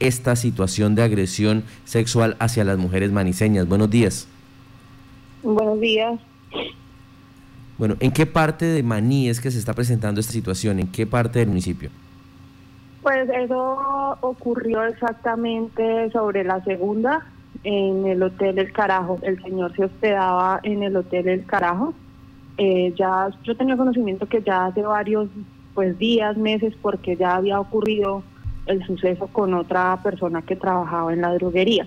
esta situación de agresión sexual hacia las mujeres maniseñas. Buenos días. Buenos días. Bueno, ¿en qué parte de Maní es que se está presentando esta situación? ¿En qué parte del municipio? Pues eso ocurrió exactamente sobre la segunda, en el Hotel El Carajo. El señor se hospedaba en el Hotel El Carajo. Eh, ya yo tenía conocimiento que ya hace varios pues días, meses, porque ya había ocurrido el suceso con otra persona que trabajaba en la droguería.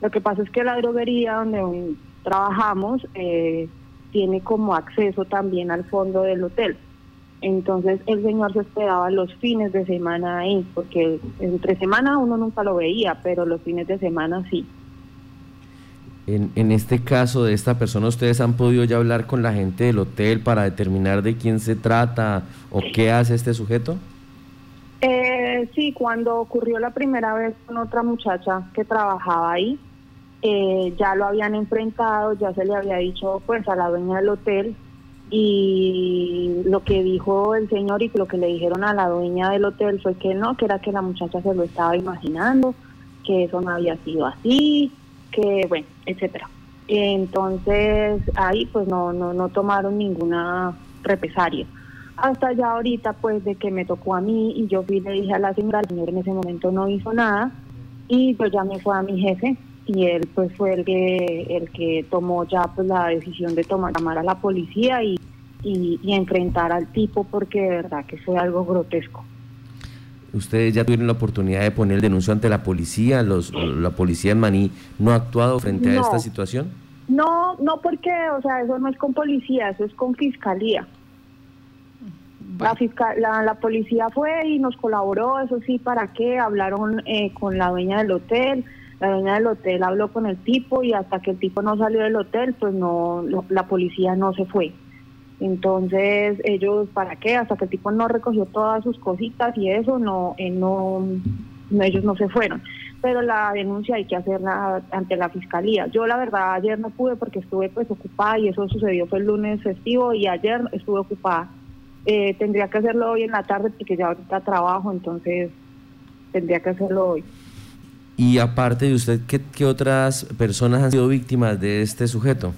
Lo que pasa es que la droguería donde trabajamos eh, tiene como acceso también al fondo del hotel. Entonces el señor se hospedaba los fines de semana ahí, porque entre semana uno nunca lo veía, pero los fines de semana sí. En, en este caso de esta persona, ¿ustedes han podido ya hablar con la gente del hotel para determinar de quién se trata o qué hace este sujeto? Eh, sí, cuando ocurrió la primera vez con otra muchacha que trabajaba ahí, eh, ya lo habían enfrentado, ya se le había dicho pues a la dueña del hotel y lo que dijo el señor y lo que le dijeron a la dueña del hotel fue que no, que era que la muchacha se lo estaba imaginando, que eso no había sido así, que bueno, etcétera. Entonces ahí pues no, no, no tomaron ninguna represalia. Hasta ya ahorita pues de que me tocó a mí y yo fui y le dije a la señora, el señor en ese momento no hizo nada y pues ya me fue a mi jefe y él pues fue el que el que tomó ya pues la decisión de tomar llamar a la policía y, y, enfrentar al tipo porque de verdad que fue algo grotesco. Ustedes ya tuvieron la oportunidad de poner el denuncio ante la policía, los la policía en Maní no ha actuado frente a esta situación. No, no porque, o sea, eso no es con policía, eso es con fiscalía. La, fiscal, la, la, policía fue y nos colaboró, eso sí, ¿para qué? Hablaron eh, con la dueña del hotel, la dueña del hotel habló con el tipo y hasta que el tipo no salió del hotel, pues no, la policía no se fue. Entonces ellos, ¿para qué? Hasta que el tipo no recogió todas sus cositas y eso, no, eh, no, ellos no se fueron. Pero la denuncia hay que hacerla ante la fiscalía. Yo la verdad ayer no pude porque estuve pues ocupada y eso sucedió fue el lunes festivo y ayer estuve ocupada. Eh, tendría que hacerlo hoy en la tarde porque ya ahorita trabajo, entonces tendría que hacerlo hoy. Y aparte de usted, ¿qué, otras personas han sido víctimas de este sujeto?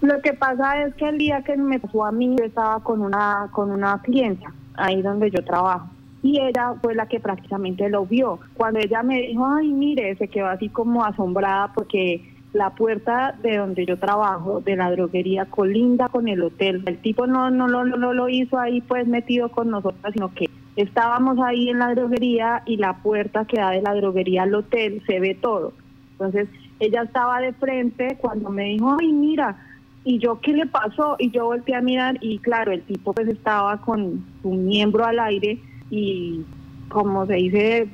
Lo que pasa es que el día que me pasó a mí, yo estaba con una, con una clienta, ahí donde yo trabajo. Y ella fue la que prácticamente lo vio. Cuando ella me dijo, ay, mire, se quedó así como asombrada porque la puerta de donde yo trabajo, de la droguería, colinda con el hotel. El tipo no, no, no, no lo hizo ahí pues metido con nosotros, sino que Estábamos ahí en la droguería y la puerta que da de la droguería al hotel se ve todo. Entonces ella estaba de frente cuando me dijo, ay, mira, y yo, ¿qué le pasó? Y yo volteé a mirar y claro, el tipo pues estaba con su miembro al aire y como se dice,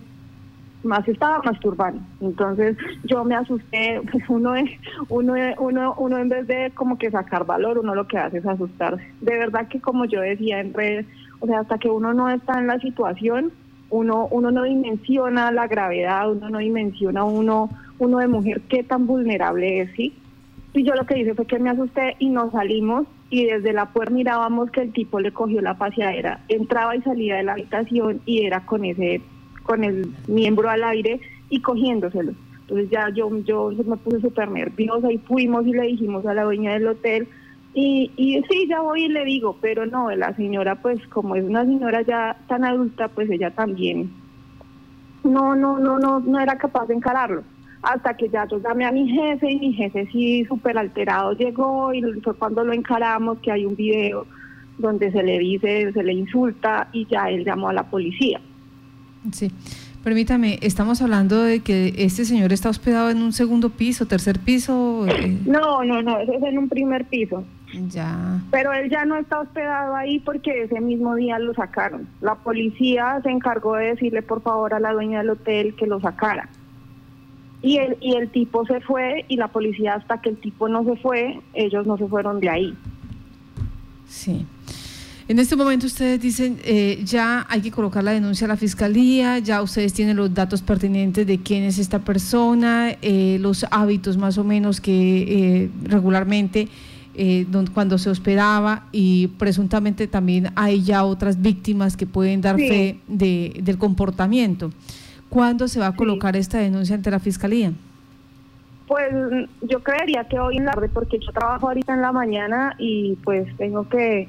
más estaba masturbando. Entonces yo me asusté, pues uno, es, uno, uno, uno en vez de como que sacar valor, uno lo que hace es asustarse. De verdad que como yo decía en redes, o sea, hasta que uno no está en la situación, uno, uno no dimensiona la gravedad, uno no dimensiona uno, uno de mujer qué tan vulnerable es, ¿sí? Y yo lo que hice fue que me asusté y nos salimos y desde la puerta mirábamos que el tipo le cogió la paseadera, entraba y salía de la habitación y era con ese, con el miembro al aire y cogiéndoselo. Entonces ya yo, yo me puse súper nerviosa y fuimos y le dijimos a la dueña del hotel, y, y sí, ya voy y le digo, pero no, la señora, pues como es una señora ya tan adulta, pues ella también no, no, no, no, no era capaz de encararlo. Hasta que ya yo llamé a mi jefe y mi jefe sí súper alterado llegó y fue cuando lo encaramos que hay un video donde se le dice, se le insulta y ya él llamó a la policía. Sí. Permítame, estamos hablando de que este señor está hospedado en un segundo piso, tercer piso. Eh. No, no, no, eso es en un primer piso. Ya. Pero él ya no está hospedado ahí porque ese mismo día lo sacaron. La policía se encargó de decirle por favor a la dueña del hotel que lo sacara. Y el, y el tipo se fue y la policía hasta que el tipo no se fue, ellos no se fueron de ahí. Sí. En este momento ustedes dicen, eh, ya hay que colocar la denuncia a la fiscalía, ya ustedes tienen los datos pertinentes de quién es esta persona, eh, los hábitos más o menos que eh, regularmente cuando se hospedaba y presuntamente también hay ya otras víctimas que pueden dar fe de, del comportamiento. ¿Cuándo se va a colocar esta denuncia ante la fiscalía? Pues yo creería que hoy en la tarde, porque yo trabajo ahorita en la mañana y pues tengo que,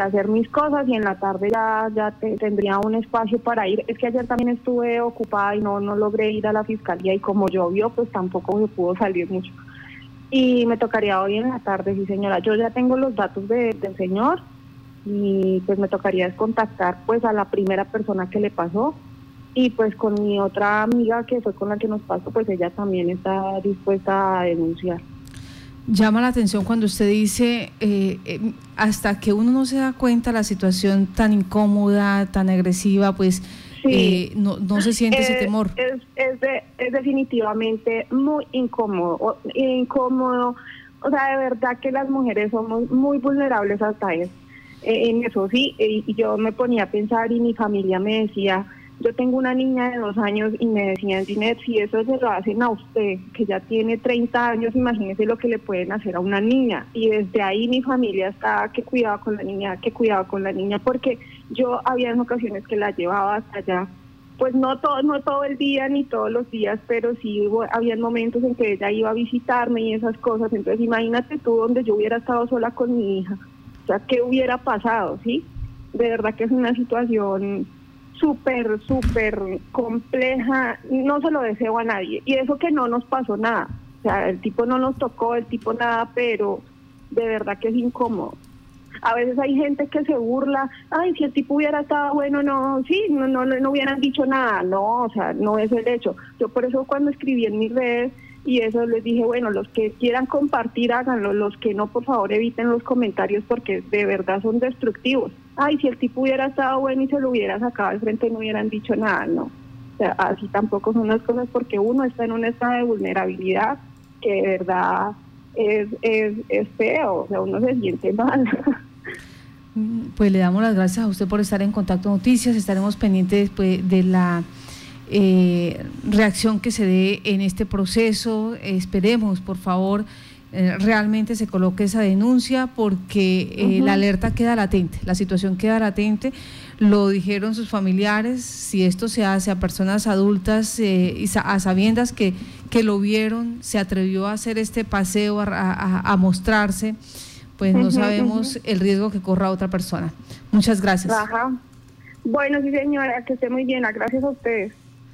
hacer mis cosas y en la tarde ya, ya tendría un espacio para ir. Es que ayer también estuve ocupada y no, no logré ir a la fiscalía y como llovió, pues tampoco me pudo salir mucho. Y me tocaría hoy en la tarde, sí señora. Yo ya tengo los datos del señor y pues me tocaría contactar pues a la primera persona que le pasó y pues con mi otra amiga que fue con la que nos pasó, pues ella también está dispuesta a denunciar. Llama la atención cuando usted dice, eh, eh, hasta que uno no se da cuenta la situación tan incómoda, tan agresiva, pues eh, no, no se siente ese temor. Es, es, es definitivamente muy incómodo, incómodo. O sea, de verdad que las mujeres somos muy vulnerables hasta eso. en eso sí, y yo me ponía a pensar y mi familia me decía, yo tengo una niña de dos años y me decían, Ginette, si eso se lo hacen a usted, que ya tiene 30 años, imagínese lo que le pueden hacer a una niña. Y desde ahí mi familia estaba que cuidaba con la niña, que cuidaba con la niña, porque yo había en ocasiones que la llevaba hasta allá. Pues no todo, no todo el día ni todos los días, pero sí hubo, había momentos en que ella iba a visitarme y esas cosas. Entonces imagínate tú donde yo hubiera estado sola con mi hija. O sea, ¿qué hubiera pasado? ¿Sí? De verdad que es una situación súper, súper compleja, no se lo deseo a nadie. Y eso que no nos pasó nada. O sea, el tipo no nos tocó, el tipo nada, pero de verdad que es incómodo. A veces hay gente que se burla, ay, si el tipo hubiera estado bueno, no, sí, no, no, no hubieran dicho nada, no, o sea, no es el hecho. Yo por eso cuando escribí en mis redes y eso les dije, bueno, los que quieran compartir, háganlo, los que no, por favor, eviten los comentarios porque de verdad son destructivos ay, si el tipo hubiera estado bueno y se lo hubiera sacado al frente no hubieran dicho nada, no. O sea, así tampoco son las cosas porque uno está en un estado de vulnerabilidad que de verdad es, es, es feo, o sea, uno se siente mal. Pues le damos las gracias a usted por estar en Contacto Noticias, estaremos pendientes pues, de la eh, reacción que se dé en este proceso, esperemos por favor realmente se coloque esa denuncia porque eh, la alerta queda latente, la situación queda latente. Lo dijeron sus familiares, si esto se hace a personas adultas eh, y a sabiendas que, que lo vieron, se atrevió a hacer este paseo, a, mostrarse, pues no sabemos el riesgo que corra otra persona. Muchas gracias. Bueno, sí señora, que esté muy bien, gracias a ustedes.